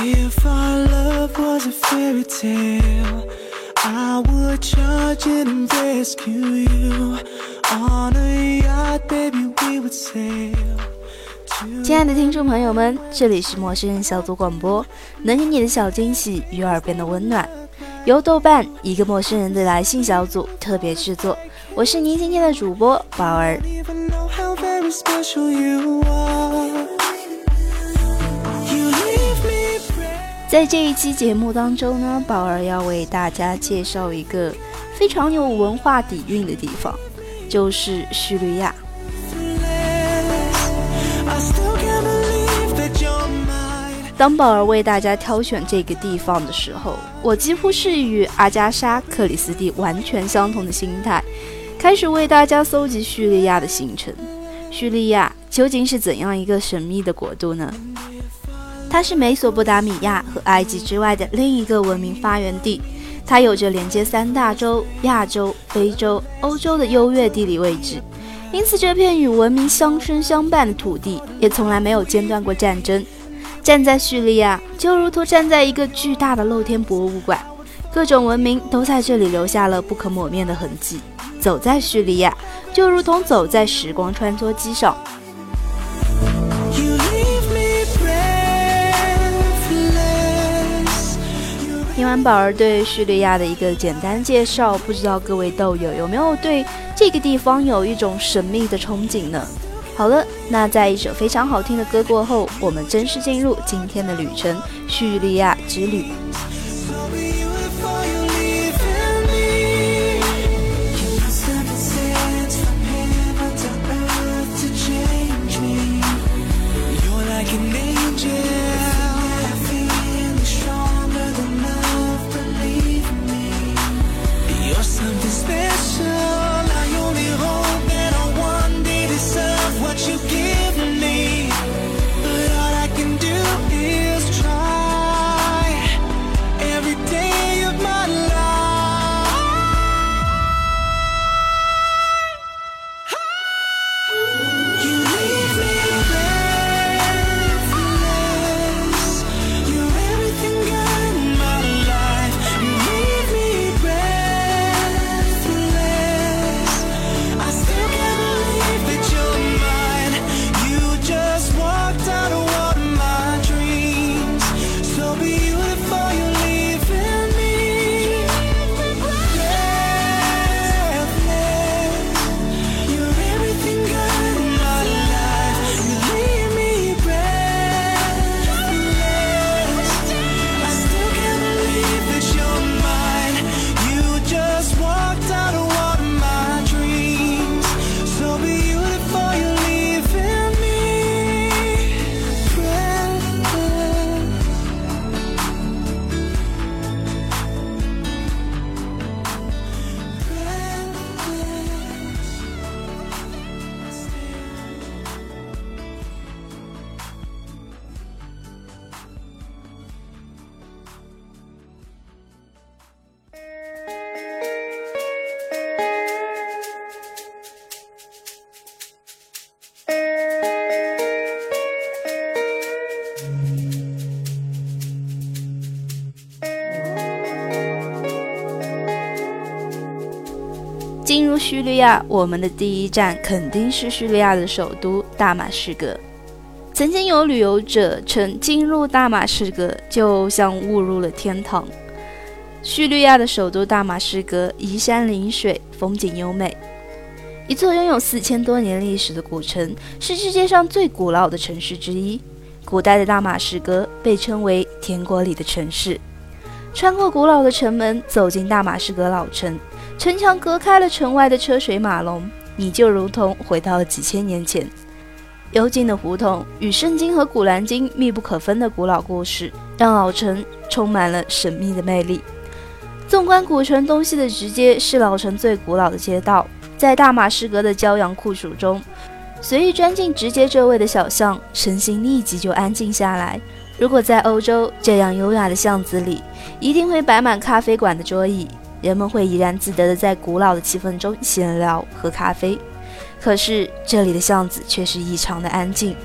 If our love was a fairy tale, I would charge in and rescue you. On a yacht, baby, we would sail. 亲爱的听众朋友们，这里是陌生人小组广播，能给你的小惊喜与耳边的温暖，由豆瓣一个陌生人的来信小组特别制作。我是您今天的主播宝儿。在这一期节目当中呢，宝儿要为大家介绍一个非常有文化底蕴的地方，就是叙利亚。当宝儿为大家挑选这个地方的时候，我几乎是与阿加莎·克里斯蒂完全相同的心态，开始为大家搜集叙利亚的行程。叙利亚究竟是怎样一个神秘的国度呢？它是美索不达米亚和埃及之外的另一个文明发源地，它有着连接三大洲——亚洲、非洲、欧洲的优越地理位置。因此，这片与文明相生相伴的土地也从来没有间断过战争。站在叙利亚，就如同站在一个巨大的露天博物馆，各种文明都在这里留下了不可磨灭的痕迹。走在叙利亚，就如同走在时光穿梭机上。安宝儿对叙利亚的一个简单介绍，不知道各位豆友有没有对这个地方有一种神秘的憧憬呢？好了，那在一首非常好听的歌过后，我们正式进入今天的旅程——叙利亚之旅。叙利亚，我们的第一站肯定是叙利亚的首都大马士革。曾经有旅游者称，进入大马士革就像误入了天堂。叙利亚的首都大马士革依山临水，风景优美。一座拥有四千多年历史的古城，是世界上最古老的城市之一。古代的大马士革被称为“天国里的城市”。穿过古老的城门，走进大马士革老城，城墙隔开了城外的车水马龙，你就如同回到了几千年前。幽静的胡同与圣经和古兰经密不可分的古老故事，让老城充满了神秘的魅力。纵观古城东西的直街是老城最古老的街道，在大马士革的骄阳酷暑中，随意钻进直街周围的小巷，身心立即就安静下来。如果在欧洲这样优雅的巷子里，一定会摆满咖啡馆的桌椅，人们会怡然自得的在古老的气氛中闲聊喝咖啡。可是这里的巷子却是异常的安静。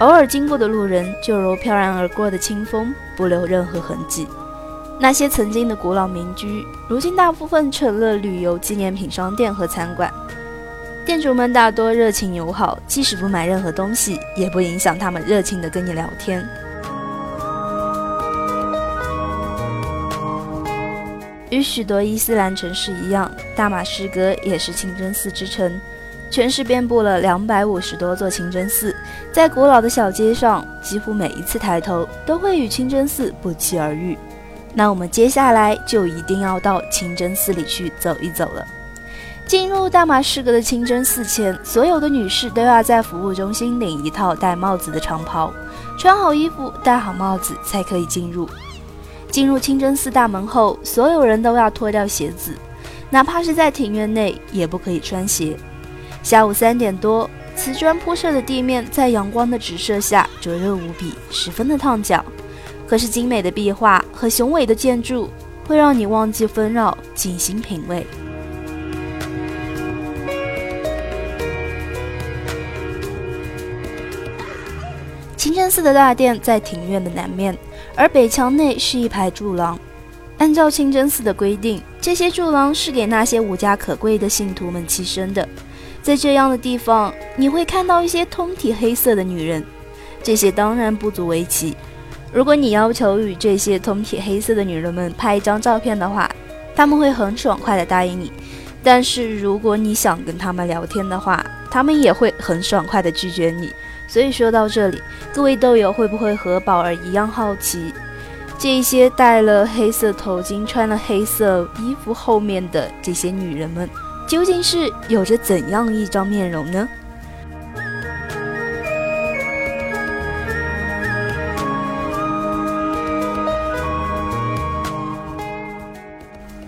偶尔经过的路人就如飘然而过的清风不留任何痕迹。那些曾经的古老民居，如今大部分成了旅游纪念品商店和餐馆。店主们大多热情友好，即使不买任何东西，也不影响他们热情地跟你聊天。与许多伊斯兰城市一样，大马士革也是清真寺之城，全市遍布了两百五十多座清真寺。在古老的小街上，几乎每一次抬头都会与清真寺不期而遇。那我们接下来就一定要到清真寺里去走一走了。进入大马士革的清真寺前，所有的女士都要在服务中心领一套戴帽子的长袍，穿好衣服，戴好帽子才可以进入。进入清真寺大门后，所有人都要脱掉鞋子，哪怕是在庭院内也不可以穿鞋。下午三点多，瓷砖铺设的地面在阳光的直射下灼热无比，十分的烫脚。可是精美的壁画和雄伟的建筑会让你忘记纷扰，静心品味。清真寺的大殿在庭院的南面，而北墙内是一排柱廊。按照清真寺的规定，这些柱廊是给那些无家可归的信徒们栖身的。在这样的地方，你会看到一些通体黑色的女人，这些当然不足为奇。如果你要求与这些通体黑色的女人们拍一张照片的话，他们会很爽快地答应你；但是如果你想跟他们聊天的话，他们也会很爽快地拒绝你。所以说到这里，各位豆友会不会和宝儿一样好奇，这些戴了黑色头巾、穿了黑色衣服后面的这些女人们，究竟是有着怎样一张面容呢？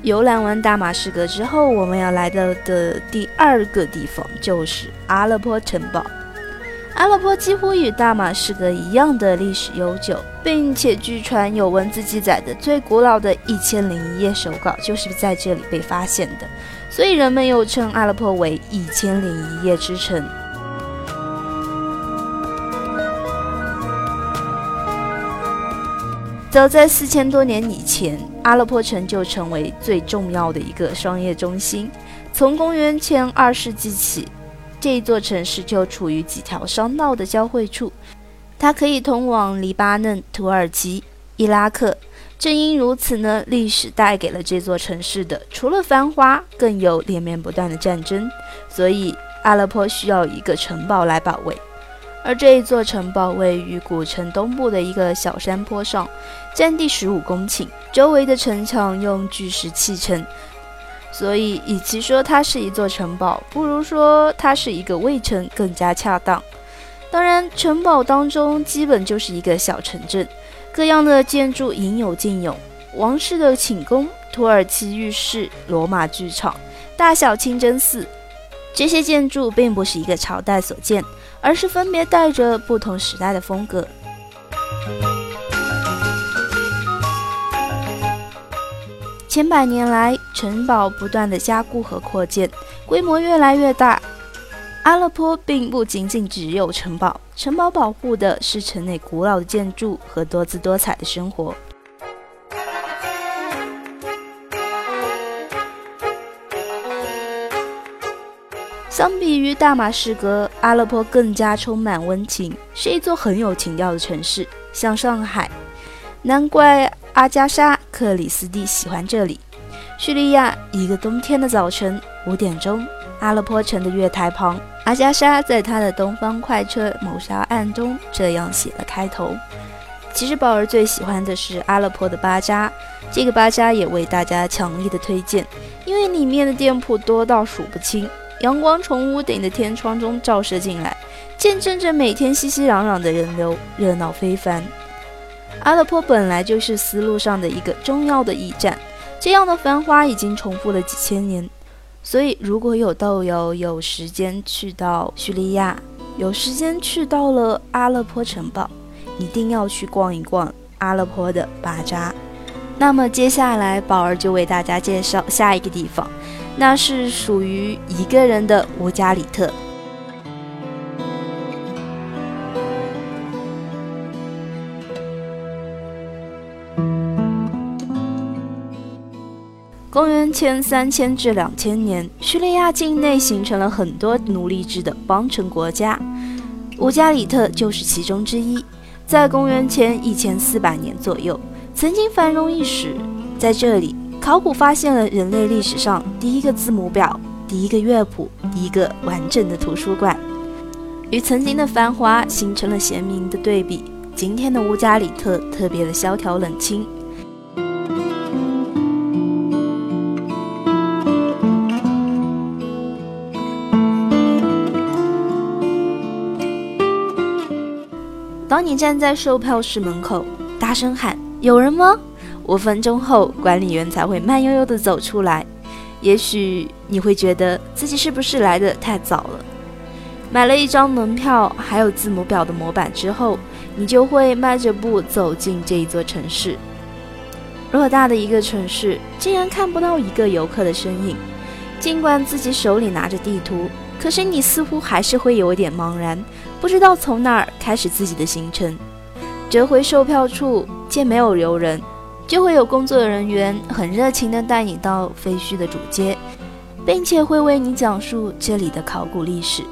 游览完大马士革之后，我们要来到的第二个地方就是阿勒颇城堡。阿勒颇几乎与大马士革一样的历史悠久，并且据传有文字记载的最古老的一千零一页手稿就是在这里被发现的，所以人们又称阿勒颇为一千零一夜之城。早在四千多年以前，阿勒颇城就成为最重要的一个商业中心。从公元前二世纪起。这座城市就处于几条商道的交汇处，它可以通往黎巴嫩、土耳其、伊拉克。正因如此呢，历史带给了这座城市的除了繁华，更有连绵不断的战争。所以阿勒颇需要一个城堡来保卫，而这一座城堡位于古城东部的一个小山坡上，占地十五公顷，周围的城墙用巨石砌成。所以，与其说它是一座城堡，不如说它是一个卫城更加恰当。当然，城堡当中基本就是一个小城镇，各样的建筑应有尽有：王室的寝宫、土耳其浴室、罗马剧场、大小清真寺。这些建筑并不是一个朝代所建，而是分别带着不同时代的风格。千百年来，城堡不断的加固和扩建，规模越来越大。阿勒颇并不仅仅只有城堡，城堡保护的是城内古老的建筑和多姿多彩的生活。相比于大马士革，阿勒颇更加充满温情，是一座很有情调的城市，像上海。难怪。阿加莎·克里斯蒂喜欢这里。叙利亚一个冬天的早晨，五点钟，阿勒颇城的月台旁，阿加莎在她的《东方快车谋杀案》中这样写了开头。其实宝儿最喜欢的是阿勒颇的巴扎，这个巴扎也为大家强力的推荐，因为里面的店铺多到数不清，阳光从屋顶的天窗中照射进来，见证着每天熙熙攘攘的人流，热闹非凡。阿勒颇本来就是丝路上的一个重要的驿站，这样的繁华已经重复了几千年。所以，如果有豆友有时间去到叙利亚，有时间去到了阿勒颇城堡，一定要去逛一逛阿勒颇的巴扎。那么接下来，宝儿就为大家介绍下一个地方，那是属于一个人的乌加里特。公元前三千至两千年，叙利亚境内形成了很多奴隶制的邦城国家，乌加里特就是其中之一。在公元前一千四百年左右。曾经繁荣一时。在这里，考古发现了人类历史上第一个字母表、第一个乐谱、一个完整的图书馆，与曾经的繁华形成了鲜明的对比。今天的乌加里特特别的萧条冷清。当你站在售票室门口，大声喊“有人吗？”五分钟后，管理员才会慢悠悠地走出来。也许你会觉得自己是不是来的太早了？买了一张门票，还有字母表的模板之后，你就会迈着步走进这一座城市。偌大的一个城市，竟然看不到一个游客的身影。尽管自己手里拿着地图，可是你似乎还是会有点茫然。不知道从哪儿开始自己的行程。折回售票处，见没有游人，就会有工作人员很热情地带你到废墟的主街，并且会为你讲述这里的考古历史。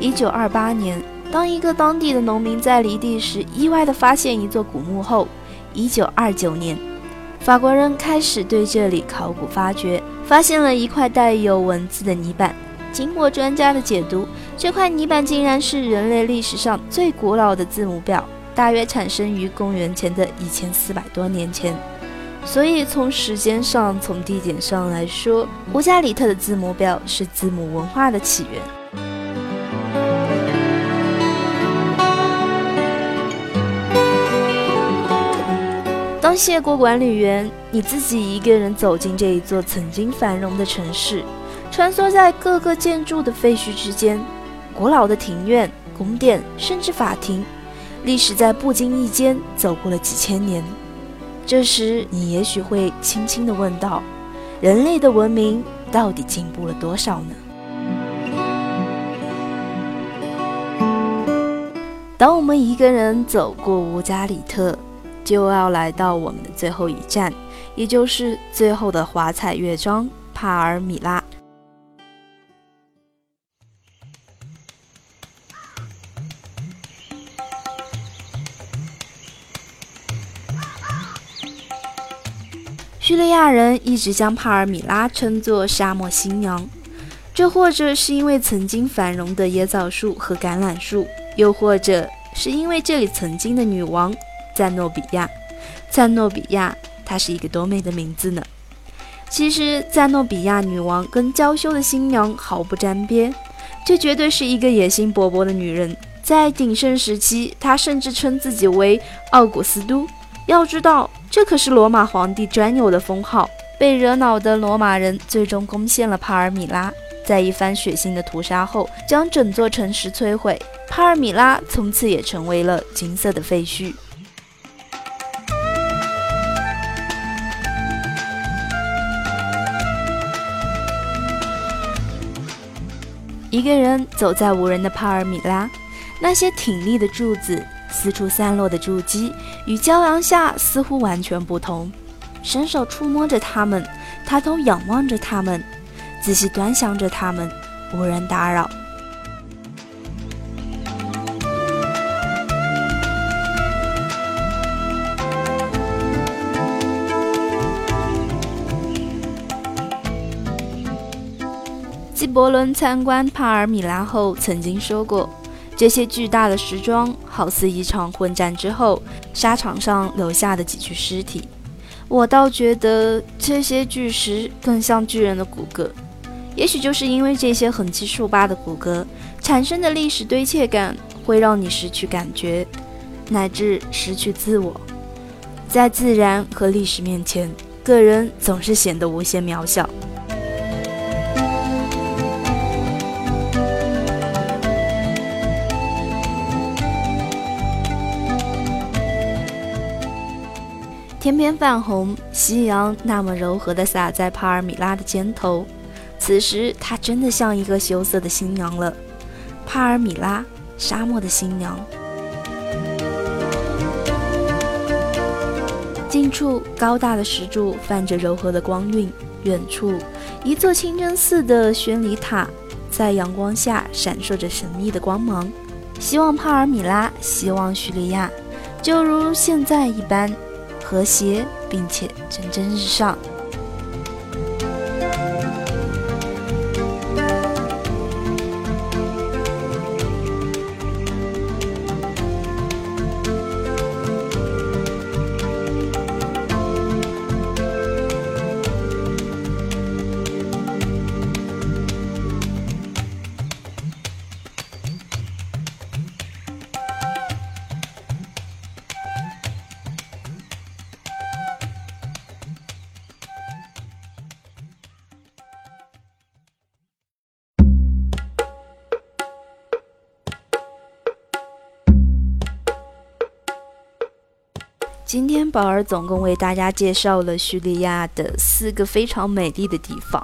一九二八年，当一个当地的农民在犁地时意外地发现一座古墓后，一九二九年。法国人开始对这里考古发掘，发现了一块带有文字的泥板。经过专家的解读，这块泥板竟然是人类历史上最古老的字母表，大约产生于公元前的一千四百多年前。所以从时间上、从地点上来说，乌加里特的字母表是字母文化的起源。当谢过管理员，你自己一个人走进这一座曾经繁荣的城市，穿梭在各个建筑的废墟之间，古老的庭院、宫殿，甚至法庭，历史在不经意间走过了几千年。这时，你也许会轻轻地问道：“人类的文明到底进步了多少呢？”当我们一个人走过乌加里特。就要来到我们的最后一站，也就是最后的华彩乐章——帕尔米拉。一直将帕尔米拉称作“沙漠新娘”，这或者是因为曾经繁荣的椰枣树和橄榄树，又或者是因为这里曾经的女王。赞诺比亚，赞诺比亚，她是一个多美的名字呢！其实，赞诺比亚女王跟娇羞的新娘毫不沾边，这绝对是一个野心勃勃的女人。在鼎盛时期，她甚至称自己为奥古斯都。要知道，这可是罗马皇帝专有的封号。被惹恼的罗马人最终攻陷了帕尔米拉，在一番血腥的屠杀后，将整座城市摧毁。帕尔米拉从此也成为了金色的废墟。一个人走在无人的帕尔米拉，那些挺立的柱子、四处散落的筑基，与骄阳下似乎完全不同。伸手触摸着它们，抬头仰望着它们，仔细端详着它们，无人打扰。纪伯伦参观帕尔米拉后曾经说过：“这些巨大的石桩好似一场混战之后沙场上留下的几具尸体。”我倒觉得这些巨石更像巨人的骨骼。也许就是因为这些横七竖八的骨骼产生的历史堆砌感，会让你失去感觉，乃至失去自我。在自然和历史面前，个人总是显得无限渺小。天边泛红，夕阳那么柔和的洒在帕尔米拉的肩头，此时她真的像一个羞涩的新娘了。帕尔米拉，沙漠的新娘。近处高大的石柱泛着柔和的光晕，远处一座清真寺的宣礼塔在阳光下闪烁着神秘的光芒。希望帕尔米拉，希望叙利亚，就如现在一般。和谐，并且蒸蒸日上。今天宝儿总共为大家介绍了叙利亚的四个非常美丽的地方。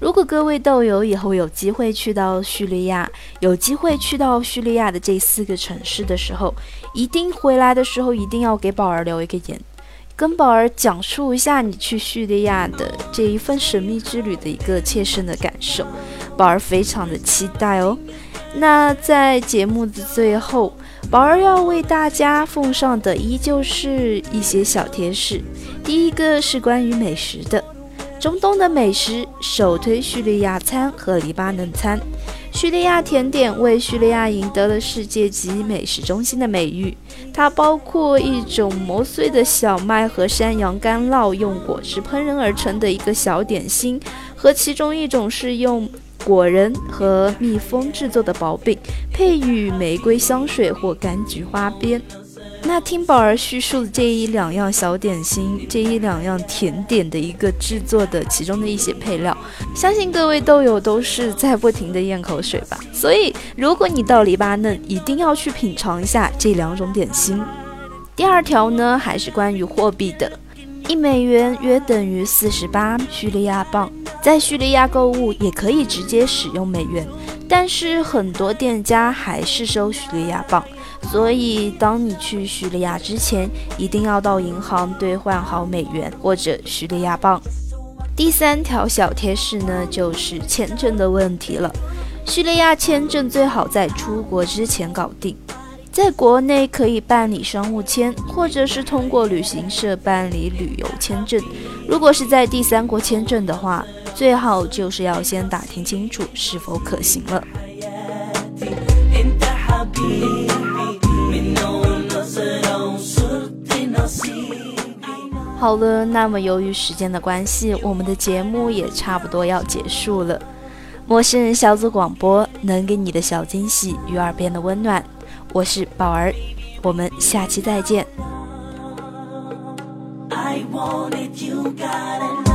如果各位豆友以后有机会去到叙利亚，有机会去到叙利亚的这四个城市的时候，一定回来的时候一定要给宝儿留一个言，跟宝儿讲述一下你去叙利亚的这一份神秘之旅的一个切身的感受。宝儿非常的期待哦。那在节目的最后。宝儿要为大家奉上的依旧是一些小贴士。第一个是关于美食的，中东的美食首推叙利亚餐和黎巴嫩餐。叙利亚甜点为叙利亚赢得了世界级美食中心的美誉。它包括一种磨碎的小麦和山羊干酪用果汁烹饪而成的一个小点心，和其中一种是用。果仁和蜜蜂制作的薄饼，配以玫瑰香水或柑橘花边。那听宝儿叙述这一两样小点心，这一两样甜点的一个制作的其中的一些配料，相信各位豆友都是在不停的咽口水吧。所以，如果你到黎巴嫩，一定要去品尝一下这两种点心。第二条呢，还是关于货币的。一美元约等于四十八叙利亚镑，在叙利亚购物也可以直接使用美元，但是很多店家还是收叙利亚镑，所以当你去叙利亚之前，一定要到银行兑换好美元或者叙利亚镑。第三条小贴士呢，就是签证的问题了，叙利亚签证最好在出国之前搞定。在国内可以办理商务签，或者是通过旅行社办理旅游签证。如果是在第三国签证的话，最好就是要先打听清楚是否可行了。好了，那么由于时间的关系，我们的节目也差不多要结束了。陌生人小组广播能给你的小惊喜与耳边的温暖。我是宝儿，我们下期再见。I wanted you got a love.